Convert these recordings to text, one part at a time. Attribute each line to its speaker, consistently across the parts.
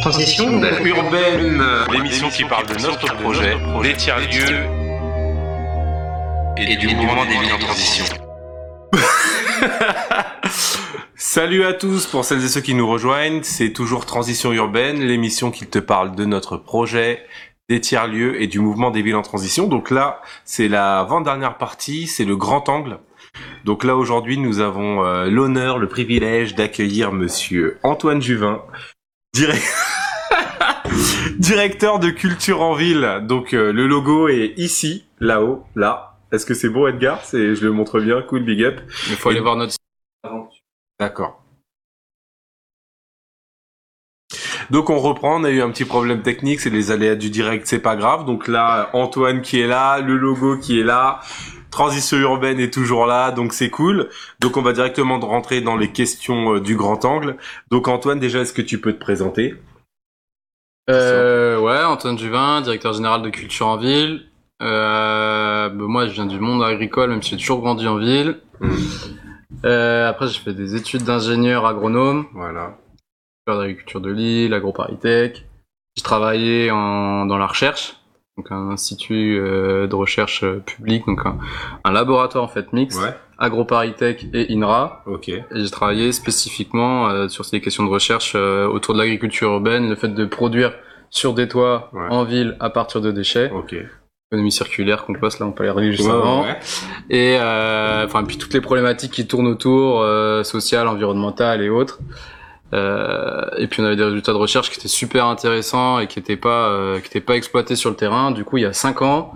Speaker 1: Transition
Speaker 2: urbaine, l'émission qui parle de notre projet, des tiers-lieux et du mouvement des villes en transition.
Speaker 3: Salut à tous pour celles et ceux qui nous rejoignent, c'est toujours Transition urbaine, l'émission qui te parle de notre projet, des tiers-lieux et du mouvement des villes en transition. Donc là, c'est la avant-dernière partie, c'est le grand angle. Donc là aujourd'hui, nous avons euh, l'honneur, le privilège d'accueillir monsieur Antoine Juvin, direct directeur de culture en ville. Donc euh, le logo est ici, là-haut, là. Est-ce que c'est bon Edgar? C'est je le montre bien, cool big up.
Speaker 4: Il faut aller voir notre
Speaker 3: D'accord. Donc on reprend, on a eu un petit problème technique, c'est les aléas du direct, c'est pas grave. Donc là, Antoine qui est là, le logo qui est là, Transition urbaine est toujours là, donc c'est cool. Donc on va directement rentrer dans les questions euh, du grand angle. Donc Antoine, déjà, est-ce que tu peux te présenter?
Speaker 4: Euh, ouais, Antoine Juvin, directeur général de Culture en Ville. Euh, bah, moi, je viens du monde agricole, même si j'ai toujours grandi en ville.
Speaker 3: Hmm.
Speaker 4: Euh, après, j'ai fait des études d'ingénieur agronome,
Speaker 3: Voilà.
Speaker 4: faire d'agriculture de Lille, AgroParisTech. J'ai travaillé en, dans la recherche, donc un institut euh, de recherche euh, public, donc un, un laboratoire en fait mixte,
Speaker 3: Ouais.
Speaker 4: AgroParisTech et INRA.
Speaker 3: Ok.
Speaker 4: Et j'ai travaillé spécifiquement euh, sur ces questions de recherche euh, autour de l'agriculture urbaine, le fait de produire sur des toits
Speaker 3: Ouais.
Speaker 4: en ville à partir de déchets,
Speaker 3: Ok.
Speaker 4: économie circulaire, compost, là on peut aller regarder juste
Speaker 3: Ouais,
Speaker 4: avant, et euh, enfin puis toutes les problématiques qui tournent autour, sociales, environnementales et autres. Euh, et puis on avait des résultats de recherche qui étaient super intéressants et qui étaient pas euh, qui étaient pas exploités sur le terrain. Du coup, il y a cinq ans,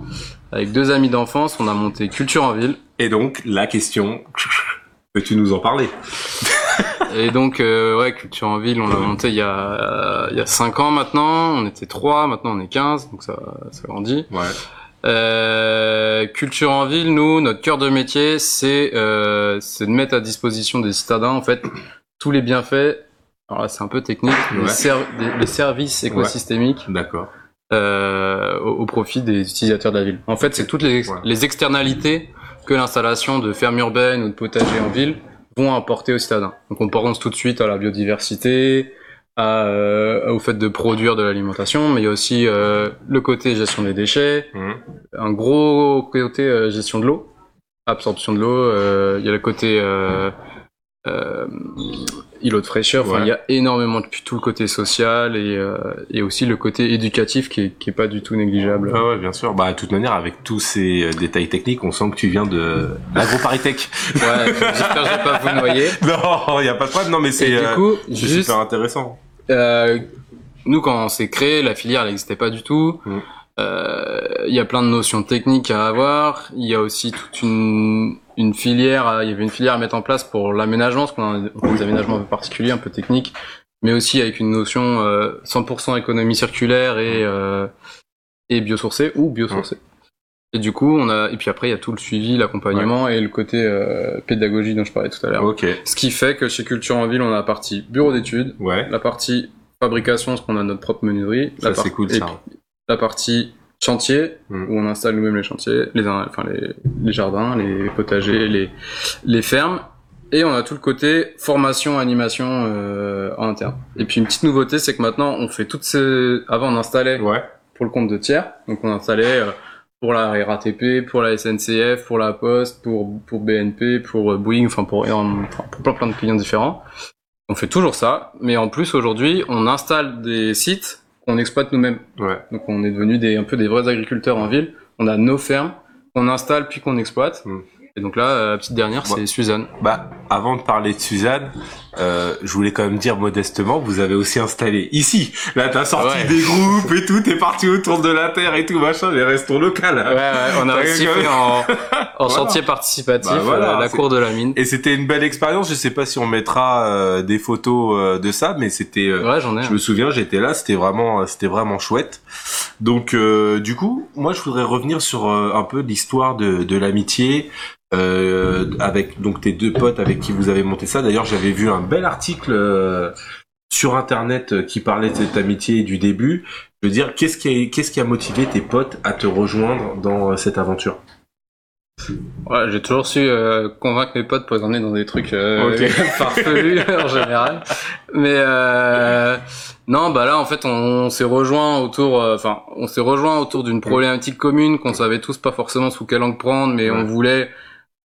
Speaker 4: avec deux amis d'enfance, on a monté Culture en ville.
Speaker 3: Et donc la question, peux-tu nous en parler?
Speaker 4: Et donc, euh, ouais, Culture en ville, on l'a monté il y a, il y a 5 ans maintenant. On était 3, maintenant on est 15, donc ça, ça grandit.
Speaker 3: Ouais.
Speaker 4: Euh, Culture en ville, nous, notre cœur de métier, c'est euh, c'est de mettre à disposition des citadins, en fait, tous les bienfaits. Alors là, c'est un peu technique,
Speaker 3: Ouais.
Speaker 4: les, ser- des- les services écosystémiques
Speaker 3: D'accord.
Speaker 4: euh, au, au profit des utilisateurs de la ville. En fait, c'est toutes les,
Speaker 3: Ouais.
Speaker 4: les externalités que l'installation de fermes urbaines ou de potagers en ville vont apporter aux citadins. Donc on pense tout de suite à la biodiversité, à, euh, au fait de produire de l'alimentation, mais il y a aussi euh, le côté gestion des déchets,
Speaker 3: Mhm.
Speaker 4: un gros côté euh, gestion de l'eau, absorption de l'eau, euh, il y a le côté euh, îlot de fraîcheur, enfin
Speaker 3: Ouais.
Speaker 4: il y a énormément de tout le côté social et, euh, et aussi le côté éducatif qui est, qui est pas du tout négligeable.
Speaker 3: Ah ouais, bien sûr. Bah, de toute manière, avec tous ces euh, détails techniques, on sent que tu viens de l'AgroParisTech.
Speaker 4: Ouais, j'espère que je vais pas vous noyer.
Speaker 3: non, il y a pas de problème. Non, mais c'est euh,
Speaker 4: juste,
Speaker 3: super intéressant.
Speaker 4: euh, nous quand on s'est créé, la filière n'existait pas du tout.
Speaker 3: Mm.
Speaker 4: Euh, Il y a plein de notions techniques à avoir. Il y a aussi toute une, une filière, à- il y avait une filière à mettre en place pour l'aménagement, parce qu'on a des aménagements un peu particuliers, un peu techniques, mais aussi avec une notion euh, 100% économie circulaire et, euh, et biosourcée ou biosourcée. Et du coup, on a et puis après il y a tout le suivi, l'accompagnement et le côté euh, pédagogie dont je parlais tout à l'heure.
Speaker 3: Ok.
Speaker 4: Ce qui fait que chez Culture en Ville, on a la partie bureau d'études,
Speaker 3: Ouais.
Speaker 4: la partie fabrication, parce qu'on a notre propre menuiserie,
Speaker 3: Ça,
Speaker 4: la par-
Speaker 3: cool, ça.
Speaker 4: la partie chantier,
Speaker 3: Mm.
Speaker 4: où on installe nous-mêmes les chantiers, les, in- enfin les, les jardins, les potagers, les, les fermes, et on a tout le côté formation, animation euh, en interne. Et puis une petite nouveauté, c'est que maintenant on fait toutes ces... Avant on installait
Speaker 3: Ouais.
Speaker 4: pour le compte de tiers, donc on installait euh, pour la RATP, pour la SNCF, pour la Poste, pour, pour BNP, pour euh, Boeing, enfin pour, pour plein plein de clients différents. On fait toujours ça, mais en plus aujourd'hui, on installe des sites qu'on exploite nous-mêmes.
Speaker 3: Ouais.
Speaker 4: Donc on est devenu des, un peu des vrais agriculteurs en ville. On a nos fermes qu'on installe puis qu'on exploite.
Speaker 3: Mm.
Speaker 4: Et donc là, euh, la petite dernière, c'est Suzanne.
Speaker 3: Bah, avant de parler de Suzanne, euh, je voulais quand même dire modestement, vous avez aussi installé ici. Là, t'as sorti
Speaker 4: Ouais.
Speaker 3: des groupes et tout, t'es parti autour de la terre et tout, machin, mais restons local.
Speaker 4: Ouais, ouais, on a aussi fait en, en
Speaker 3: Voilà.
Speaker 4: chantier participatif
Speaker 3: Bah, voilà,
Speaker 4: euh, la cour de la mine.
Speaker 3: Et c'était une belle expérience. Je sais pas si on mettra euh, des photos euh, de ça, mais c'était. euh,
Speaker 4: Ouais, j'en ai.
Speaker 3: Je me souviens, j'étais là, c'était vraiment, c'était vraiment chouette. Donc, euh, du coup, moi, je voudrais revenir sur euh, un peu l'histoire de, de l'amitié euh, avec donc tes deux potes avec qui vous avez monté ça. D'ailleurs, j'avais vu un bel article euh, sur internet euh, qui parlait de cette amitié du début. Je veux dire, qu'est-ce qui a, qu'est-ce qui a motivé tes potes à te rejoindre dans euh, cette aventure?
Speaker 4: Ouais, j'ai toujours su euh, convaincre mes potes pour les emmener dans des trucs euh, farfelus en général. Mais euh, non, bah là en fait on, on s'est rejoint autour, enfin on s'est rejoint autour d'une problématique commune qu'on savait tous pas forcément sous quelle angle prendre, mais
Speaker 3: Ouais.
Speaker 4: on voulait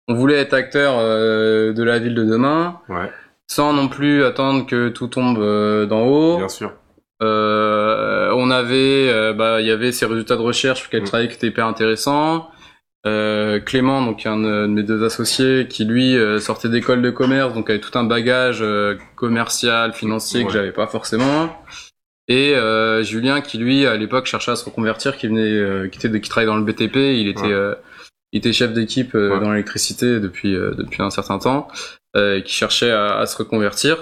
Speaker 4: on voulait être acteur de la ville de demain,
Speaker 3: Ouais,
Speaker 4: sans non plus attendre que tout tombe euh, d'en haut.
Speaker 3: bien sûr.
Speaker 4: Euh, on avait, euh, bah, il y avait ces résultats de recherche sur lesquels
Speaker 3: Mm.
Speaker 4: je travaillais qui étaient hyper intéressants. Euh, Clément, donc un de mes deux associés, qui lui euh, sortait d'école de commerce, donc avait tout un bagage euh, commercial, financier que
Speaker 3: Ouais.
Speaker 4: j'avais pas forcément. Et euh, Julien, qui lui à l'époque cherchait à se reconvertir, qui venait, euh, qui était, qui travaillait dans le BTP, il était,
Speaker 3: Ouais.
Speaker 4: euh, il était chef d'équipe euh,
Speaker 3: Ouais.
Speaker 4: dans l'électricité depuis euh, depuis un certain temps, euh, qui cherchait à, à se reconvertir.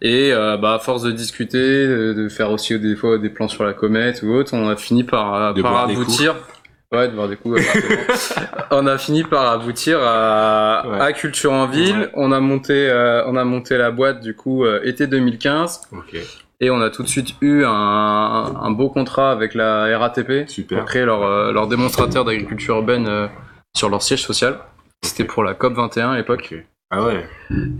Speaker 4: Et euh, bah, à force de discuter, de, faire aussi des fois des plans sur la comète ou autre, on a fini par,
Speaker 3: De
Speaker 4: aboutir. Ouais, de boire des coups. on a fini par aboutir à,
Speaker 3: Ouais.
Speaker 4: à Culture en ville.
Speaker 3: Ouais.
Speaker 4: On a monté, euh, on a monté la boîte du coup euh, été 2015
Speaker 3: Ok,
Speaker 4: et on a tout de suite eu un, un beau contrat avec la RATP pour
Speaker 3: super.
Speaker 4: créer leur, euh, leur démonstrateur d'agriculture urbaine euh, sur leur siège social. C'était pour la COP 21 à l'époque.
Speaker 3: Ah ouais,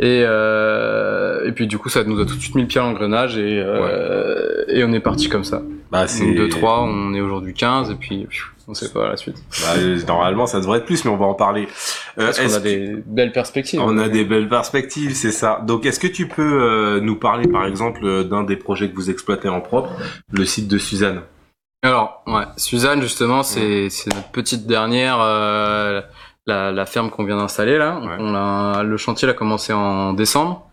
Speaker 4: Et, euh, et puis du coup, ça nous a tout de suite mis le pied à l'engrenage et, euh, et on est parti comme ça.
Speaker 3: bah c'est...
Speaker 4: Donc de 3, on est aujourd'hui 15 et puis pfiou, on sait pas la suite.
Speaker 3: Bah, normalement, ça devrait être plus, mais on va en parler. Euh,
Speaker 4: Parce qu'on a des belles perspectives.
Speaker 3: On a des belles perspectives, c'est ça. Donc, est-ce que tu peux euh, nous parler, par exemple, d'un des projets que vous exploitez en propre, le site de Suzanne?
Speaker 4: Alors, ouais, Suzanne, justement, c'est notre petite dernière, la, la ferme qu'on vient d'installer là.
Speaker 3: Ouais.
Speaker 4: On l'a- le chantier a commencé en décembre.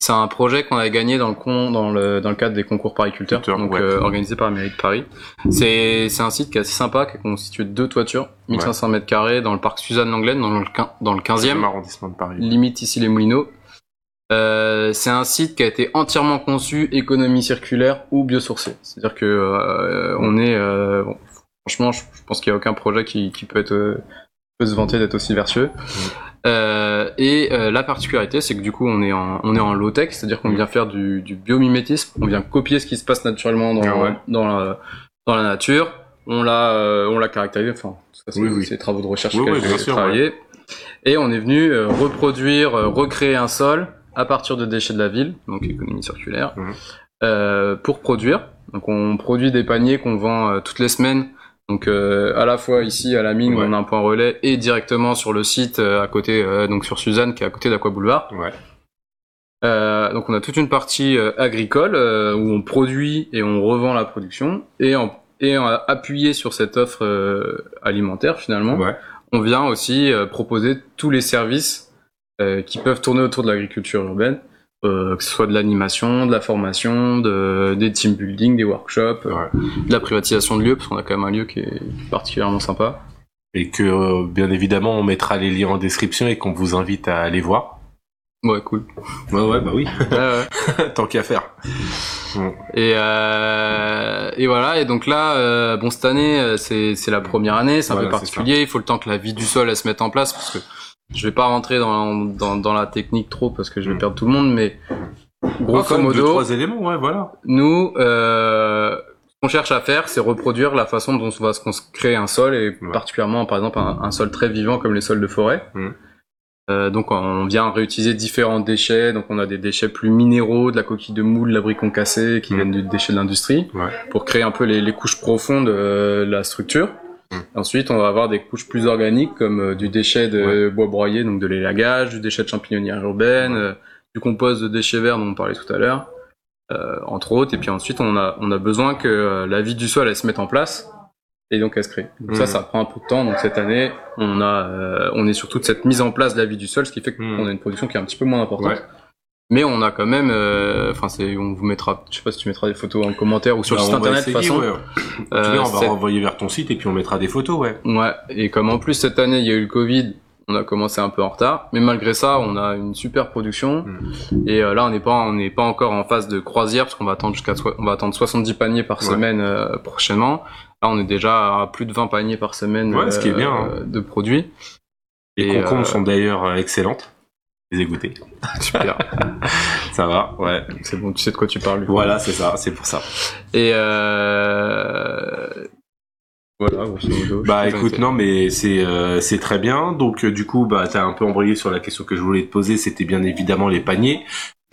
Speaker 4: C'est un projet qu'on a gagné dans le, con, dans le, dans le cadre des concours pariculteurs, donc
Speaker 3: ouais.
Speaker 4: euh, organisé par la mairie de Paris. C'est un site qui est assez sympa, qui est constitué de deux toitures, 1500 mètres carrés, dans le parc Suzanne-Langlaine, dans le, dans le 15e
Speaker 3: arrondissement de Paris.
Speaker 4: limite ici les Moulineaux. Euh, c'est un site qui a été entièrement conçu économie circulaire ou biosourcé. C'est-à-dire que euh, on est, euh, bon, franchement, je, je pense qu'il n'y a aucun projet qui, qui peut être peut se vanter d'être aussi vertueux. Euh, et euh, la particularité, c'est que du coup, on est en, on est en low tech, c'est-à-dire qu'on vient faire du, du biomimétisme, on vient copier ce qui se passe naturellement dans,
Speaker 3: Ah ouais.
Speaker 4: dans, la, dans la nature. On l'a, euh, on l'a caractérisé. Enfin, c'est
Speaker 3: Oui,
Speaker 4: travaux de recherche
Speaker 3: Oui, bien
Speaker 4: j'ai travaillé. Et on est venu euh, reproduire, euh, recréer un sol à partir de déchets de la ville, donc économie circulaire, euh, pour produire. Donc on produit des paniers qu'on vend toutes les semaines. Donc euh, à la fois ici à la mine où on a un point relais et directement sur le site euh, à côté, euh, donc sur Suzanne qui est à côté d'Aqua Boulevard.
Speaker 3: Ouais.
Speaker 4: Euh, donc on a toute une partie euh, agricole euh, où on produit et on revend la production et en et en appuyé sur cette offre alimentaire finalement,
Speaker 3: Ouais.
Speaker 4: on vient aussi proposer tous les services qui peuvent tourner autour de l'agriculture urbaine, euh, que ce soit de l'animation, de la formation, de, des team building, des workshops, euh,
Speaker 3: Ouais.
Speaker 4: de la privatisation de lieux, parce qu'on a quand même un lieu qui est particulièrement sympa.
Speaker 3: Et que, euh, bien évidemment, on mettra les liens en description et qu'on vous invite à aller voir.
Speaker 4: Ouais, cool.
Speaker 3: Ouais, ouais, bah oui. Tant qu'à faire.
Speaker 4: Et, euh, et voilà, et donc là, euh, bon, cette année, c'est c'est la première année, c'est un
Speaker 3: Voilà,
Speaker 4: peu particulier, il faut le temps que la vie du sol elle se mette en place, parce que je vais pas rentrer dans, dans, dans la technique trop, parce que je vais
Speaker 3: Mm.
Speaker 4: perdre tout le monde, mais
Speaker 3: Ah,
Speaker 4: grosso
Speaker 3: quand même deux,
Speaker 4: modo,
Speaker 3: trois éléments, ouais, voilà.
Speaker 4: nous, euh, ce qu'on cherche à faire, c'est reproduire la façon dont on va se créer un sol, et
Speaker 3: Ouais.
Speaker 4: particulièrement, par exemple, un, un sol très vivant comme les sols de forêt.
Speaker 3: Mm.
Speaker 4: Euh, donc on vient réutiliser différents déchets, donc on a des déchets plus minéraux, de la coquille de moule, de l'abricon cassé, qui
Speaker 3: Mm.
Speaker 4: viennent du déchet de l'industrie,
Speaker 3: Ouais.
Speaker 4: pour créer un peu les, les couches profondes euh, de la structure.
Speaker 3: Mm.
Speaker 4: Ensuite, on va avoir des couches plus organiques, comme euh, du déchet de bois broyé, donc de l'élagage, du déchet de champignonnière urbaine, euh, du compost de déchets verts dont on parlait tout à l'heure, euh, entre autres. Et puis ensuite, on a, on a besoin que euh, la vie du sol, elle se mette en place, et donc elle se crée. Donc ça,
Speaker 3: Mm.
Speaker 4: ça prend un peu de temps. Donc cette année, on a, euh, on est sur toute cette mise en place de la vie du sol, ce qui fait
Speaker 3: Mm.
Speaker 4: qu'on a une production qui est un petit peu moins importante.
Speaker 3: Ouais.
Speaker 4: Mais on a quand même, euh, enfin c'est, on vous mettra, je sais pas si tu mettras des photos en commentaire ou sur
Speaker 3: Bah,
Speaker 4: le site internet de toute façon.
Speaker 3: ouais.
Speaker 4: Euh,
Speaker 3: on va
Speaker 4: cette-
Speaker 3: renvoyer vers ton site et puis on mettra des photos, ouais.
Speaker 4: Ouais, et comme en plus cette année il y a eu le Covid, on a commencé un peu en retard, mais malgré ça, on a une super production.
Speaker 3: Mm.
Speaker 4: Et euh, là, on n'est pas, on n'est pas encore en phase de croisière parce qu'on va attendre jusqu'à, on va attendre 70 paniers par
Speaker 3: Ouais.
Speaker 4: semaine euh, prochainement. Là, on est déjà à plus de 20 paniers par semaine
Speaker 3: Ouais, ce qui est bien, hein.
Speaker 4: de produits.
Speaker 3: Les
Speaker 4: Et,
Speaker 3: concombres
Speaker 4: euh,
Speaker 3: sont d'ailleurs euh, excellentes. Les égoutter.
Speaker 4: Super.
Speaker 3: Ça va, ouais.
Speaker 4: c'est bon, tu sais de quoi tu parles.
Speaker 3: Voilà, c'est ça, c'est pour ça.
Speaker 4: Et euh, Voilà, grosso modo.
Speaker 3: Bah écoute, non mais c'est euh, c'est très bien. Donc euh, du coup, bah t'as un peu embrayé sur la question que je voulais te poser, c'était bien évidemment les paniers.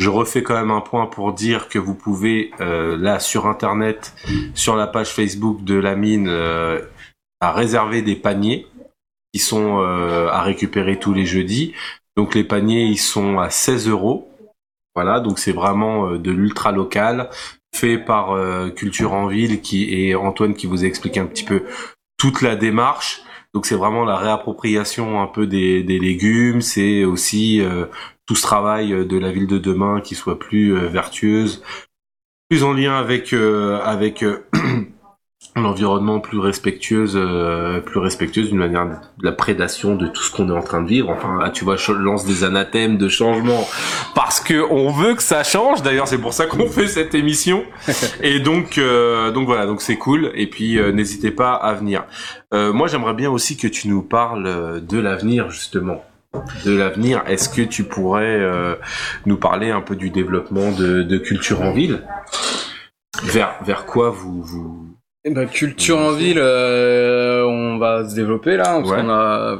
Speaker 3: Je refais quand même un point pour dire que vous pouvez euh, là sur internet, sur la page Facebook de la mine, euh, à réserver des paniers qui sont euh, à récupérer tous les jeudis. Donc les paniers ils sont à 16 euros. Voilà, donc c'est vraiment euh, de l'ultra local fait par euh, Culture en Ville qui et Antoine qui vous a expliqué un petit peu toute la démarche. Donc c'est vraiment la réappropriation un peu des, légumes, c'est aussi euh, tout ce travail de la ville de demain qui soit plus vertueuse, plus en lien avec avec l'environnement plus respectueuse, euh, plus respectueuse d'une manière de la prédation de tout ce qu'on est en train de vivre. Enfin là, tu vois, je lance des anathèmes de changement parce que on veut que ça change. D'ailleurs, c'est pour ça qu'on fait cette émission. Et donc, euh, donc voilà, donc c'est cool. Et puis, euh, n'hésitez pas à venir. Euh, moi, j'aimerais bien aussi que tu nous parles euh, de l'avenir, justement. De l'avenir. Est-ce que tu pourrais euh, nous parler un peu du développement de, de culture en ville? Vers vers quoi vous vous
Speaker 4: Ben, culture en ville, euh, on va se développer là, parce
Speaker 3: Ouais.
Speaker 4: qu'on a,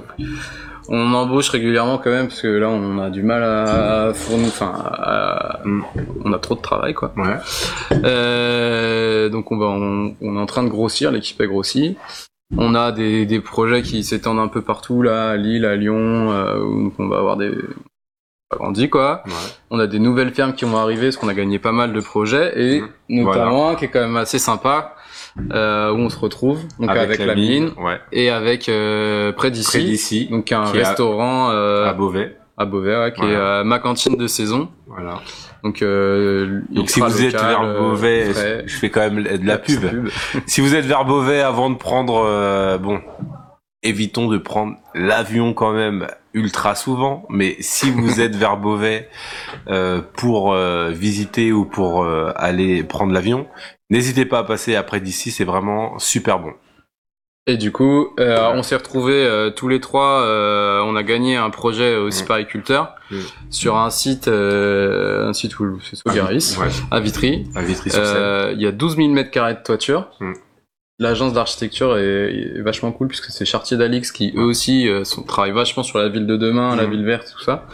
Speaker 4: on embauche régulièrement quand même, parce que là on a du mal à fournir, enfin, à-
Speaker 3: Mm.
Speaker 4: on a trop de travail quoi.
Speaker 3: Ouais.
Speaker 4: Euh, donc on va, on, on est en train de grossir, l'équipe est grossie. On a des, des projets qui s'étendent un peu partout là, à Lille, à Lyon, euh, donc on va avoir des agrandis quoi.
Speaker 3: ouais.
Speaker 4: On a des nouvelles fermes qui vont arriver, parce qu'on a gagné pas mal de projets, et
Speaker 3: Mmh.
Speaker 4: notamment un qui est quand même assez sympa, euh, où on se retrouve, donc avec, la, mine,
Speaker 3: ouais.
Speaker 4: et avec euh, près d'ici, donc un
Speaker 3: est à-
Speaker 4: restaurant euh,
Speaker 3: à Beauvais.
Speaker 4: à Beauvais, ouais, qui
Speaker 3: Voilà.
Speaker 4: est euh, ma cantine de saison.
Speaker 3: Voilà.
Speaker 4: Donc, euh,
Speaker 3: Donc si vous êtes vers
Speaker 4: euh,
Speaker 3: Beauvais, je fais quand même de la
Speaker 4: petite
Speaker 3: pub. si vous êtes vers Beauvais avant de prendre, euh, bon, évitons de prendre l'avion quand même ultra souvent. Mais si vous êtes vers Beauvais euh, pour euh, visiter ou pour euh, aller prendre l'avion, n'hésitez pas à passer après d'ici. C'est vraiment super bon.
Speaker 4: Et du coup, on s'est retrouvés tous les trois. on a gagné un projet aussi
Speaker 3: Mm.
Speaker 4: pariculteur
Speaker 3: Mm.
Speaker 4: sur un site, un site où c'est Sogaris,
Speaker 3: Ouais.
Speaker 4: à Vitry.
Speaker 3: À.
Speaker 4: Euh, Il y a 12 000 mètres carrés de toiture.
Speaker 3: Mm.
Speaker 4: L'agence d'architecture est, est vachement cool puisque c'est Chartier d'Alix qui eux aussi euh, sont, travaillent vachement sur la ville de demain, la
Speaker 3: Mm.
Speaker 4: ville verte, tout ça.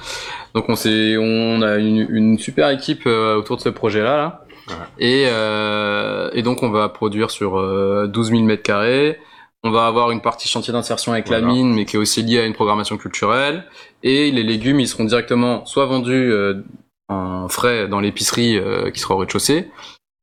Speaker 4: Donc on s'est, on a une, une super équipe euh, autour de ce projet-là. Là.
Speaker 3: Ouais.
Speaker 4: Et, euh, et donc on va produire sur euh, 12 000 mètres carrés. On va avoir une partie chantier d'insertion avec la mine, mais qui est aussi liée à une programmation culturelle. Et les légumes, ils seront directement soit vendus en frais dans l'épicerie qui sera au rez-de-chaussée.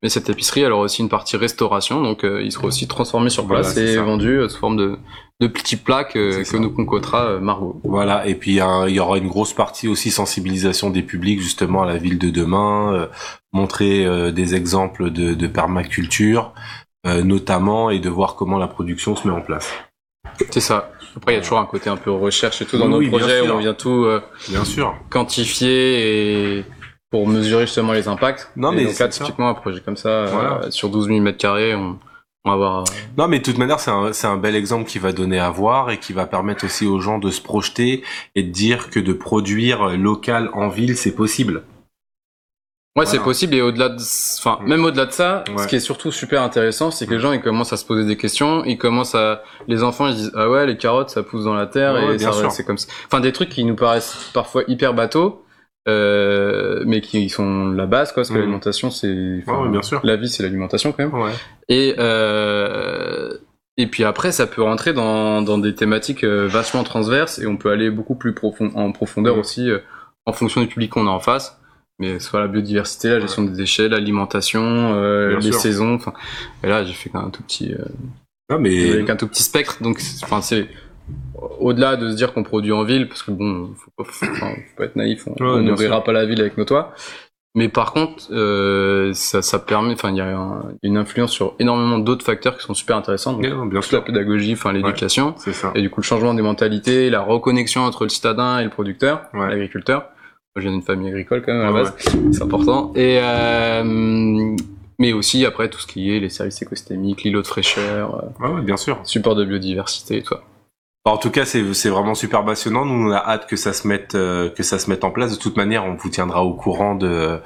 Speaker 4: Mais cette épicerie, elle aura aussi une partie restauration, donc euh, il sera aussi transformé sur place et
Speaker 3: ça.
Speaker 4: vendu euh, sous forme de, de petits plats que, nous concoctera euh, Margot.
Speaker 3: Voilà, et puis hein, il y aura une grosse partie aussi sensibilisation des publics justement à la ville de demain, euh, montrer euh, des exemples de, de permaculture notamment et de voir comment la production se met en place.
Speaker 4: C'est ça. Après, il y a toujours un côté un peu recherche et tout dans
Speaker 3: Oui,
Speaker 4: nos projets où on vient tout euh,
Speaker 3: Bien sûr.
Speaker 4: quantifier et pour mesurer justement les impacts.
Speaker 3: Non,
Speaker 4: Et
Speaker 3: mais
Speaker 4: donc
Speaker 3: c'est
Speaker 4: là, typiquement, un projet comme ça, euh, sur 12 000 mètres carrés, on, on va avoir... euh,
Speaker 3: Non, mais de toute manière, c'est un, c'est un bel exemple qui va donner à voir et qui va permettre aussi aux gens de se projeter et de dire que de produire local en ville, c'est possible.
Speaker 4: Ouais,
Speaker 3: Voilà.
Speaker 4: c'est possible et au-delà de, enfin,
Speaker 3: Mm.
Speaker 4: même au-delà de ça,
Speaker 3: Ouais.
Speaker 4: ce qui est surtout super intéressant, c'est que les gens ils commencent à se poser des questions, ils commencent à, les enfants ils disent ah ouais les carottes ça pousse dans la terre
Speaker 3: Ouais,
Speaker 4: et ça c'est comme ça. Enfin des trucs qui nous paraissent parfois hyper bateaux, mais qui sont la base quoi, parce que
Speaker 3: Mm.
Speaker 4: l'alimentation c'est, enfin,
Speaker 3: Ouais, bien sûr.
Speaker 4: la vie c'est l'alimentation quand même.
Speaker 3: Ouais.
Speaker 4: Et euh, et puis après ça peut rentrer dans dans des thématiques euh, vachement transverses et on peut aller beaucoup plus profond en profondeur
Speaker 3: Mm.
Speaker 4: aussi euh, en fonction du public qu'on a en face mais soit la biodiversité, la gestion des déchets, l'alimentation, euh, les
Speaker 3: sûr.
Speaker 4: saisons. Enfin, et là, j'ai fait qu'un tout petit, euh,
Speaker 3: mais
Speaker 4: avec un tout petit spectre. Donc, c'est au-delà de se dire qu'on produit en ville, parce que bon, faut pas, faut, enfin, faut pas être naïf, on
Speaker 3: Ouais,
Speaker 4: on n'ouvrira
Speaker 3: sûr.
Speaker 4: pas la ville avec nos toits. Mais par contre, euh, ça, ça permet, enfin, il y a un- une influence sur énormément d'autres facteurs qui sont super intéressants. Donc,
Speaker 3: bien, bien
Speaker 4: toute la
Speaker 3: sûr,
Speaker 4: pédagogie, enfin, l'éducation.
Speaker 3: c'est ça.
Speaker 4: Et du coup, le changement des mentalités, la reconnexion entre le citadin et le producteur,
Speaker 3: Ouais.
Speaker 4: l'agriculteur. Moi, je viens d'une famille agricole quand même à la
Speaker 3: Ouais,
Speaker 4: base, c'est important. Et euh, mais aussi après tout ce qui est les services écosystémiques, l'îlot de fraîcheur, euh,
Speaker 3: Ouais, ouais, bien sûr.
Speaker 4: support de biodiversité, et tout.
Speaker 3: En tout cas, c'est c'est vraiment super passionnant. Nous, on a hâte que ça se mette euh, que ça se mette en place. De toute manière, on vous tiendra au courant de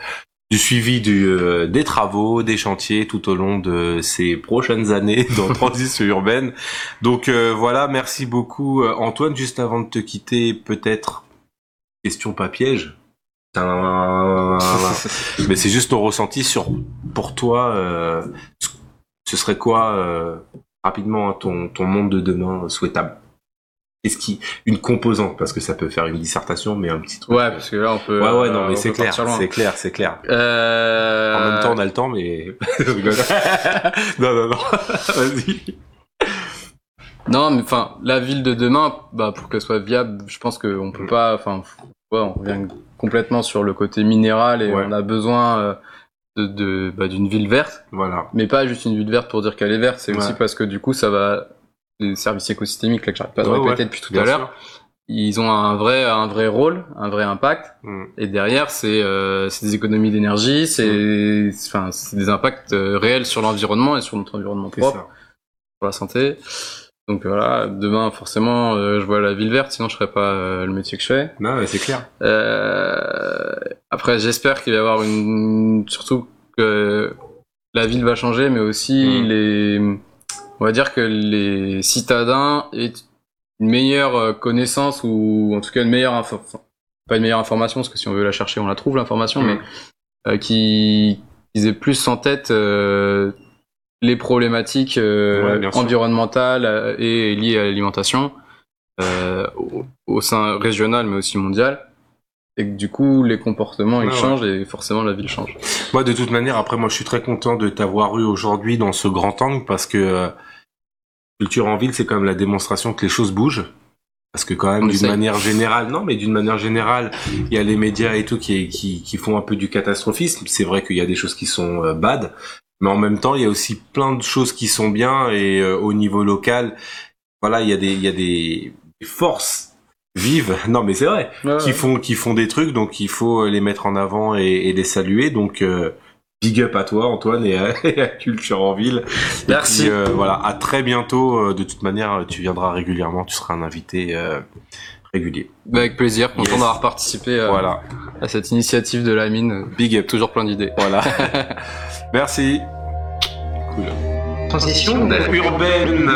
Speaker 3: du suivi du, euh, des travaux, des chantiers tout au long de ces prochaines années dans Transition Urbaine. Donc euh, voilà, merci beaucoup euh, Antoine. Juste avant de te quitter, peut-être question pas piège. Mais c'est juste ton ressenti sur, pour toi, ce serait quoi rapidement hein, ton, ton monde de demain souhaitable? Qu'est-ce qui une composante parce que ça peut faire une dissertation mais un petit truc.
Speaker 4: Ouais, parce que là on peut.
Speaker 3: Ouais ouais non
Speaker 4: euh,
Speaker 3: mais c'est clair, c'est clair, c'est clair.
Speaker 4: Euh...
Speaker 3: En même temps on a le temps mais non non non. Vas-y.
Speaker 4: Non, mais enfin, la ville de demain, bah, pour qu'elle soit viable, je pense qu'on peut pas, enfin, ouais, on revient complètement sur le côté minéral et
Speaker 3: Ouais.
Speaker 4: on a besoin euh, de, de bah, d'une ville verte,
Speaker 3: Voilà.
Speaker 4: mais pas juste une ville verte pour dire qu'elle est verte, c'est
Speaker 3: Ouais.
Speaker 4: aussi parce que du coup, ça va, les services écosystémiques, là, que j'arrête pas de
Speaker 3: Ouais,
Speaker 4: répéter
Speaker 3: ouais,
Speaker 4: depuis tout à l'heure, ils ont un vrai, un vrai rôle, un vrai impact,
Speaker 3: Mm.
Speaker 4: et derrière, c'est, euh, c'est des économies d'énergie, c'est, enfin, c'est des impacts euh, réels sur l'environnement et sur notre environnement propre pour la santé. Donc voilà, demain forcément, euh, je vois la ville verte, sinon je ferais pas euh, le métier que je fais.
Speaker 3: Non mais c'est clair.
Speaker 4: Euh, après, j'espère qu'il va y avoir une, surtout que la ville va changer, mais aussi
Speaker 3: Mm.
Speaker 4: les, on va dire que les citadins aient une meilleure euh, connaissance ou en tout cas une meilleure info, enfin, pas une meilleure information, parce que si on veut la chercher, on la trouve l'information,
Speaker 3: Mm.
Speaker 4: mais euh, qui qu'ils aient plus en tête euh, les problématiques euh,
Speaker 3: Ouais,
Speaker 4: environnementales et liées à l'alimentation au, au sein régional mais aussi mondial et que du coup les comportements ils
Speaker 3: ouais.
Speaker 4: changent et forcément la ville change.
Speaker 3: Moi, de toute manière, après, moi, je suis très content de t'avoir eu aujourd'hui dans ce grand angle parce que culture en ville, c'est quand même la démonstration que les choses bougent. Parce que quand même, d'une manière générale, non, mais d'une manière générale, il y a les médias et tout qui, qui, qui font un peu du catastrophisme. C'est vrai qu'il y a des choses qui sont euh, bad, mais en même temps, il y a aussi plein de choses qui sont bien et euh, au niveau local, voilà, il y a des, il y a des, forces vives. Non, mais c'est vrai qui font qui font des trucs donc il faut les mettre en avant et, et les saluer donc euh, big up à toi Antoine et à, et à Culture en ville
Speaker 4: Merci.
Speaker 3: puis, euh, voilà à très bientôt Euh, de toute manière tu viendras régulièrement tu seras un invité euh, régulier
Speaker 4: Bah, avec plaisir, content
Speaker 3: Yes.
Speaker 4: d'avoir participé à,
Speaker 3: voilà
Speaker 4: à cette initiative de la mine.
Speaker 3: big up
Speaker 4: Toujours plein d'idées.
Speaker 3: voilà merci
Speaker 2: Transition urbaine.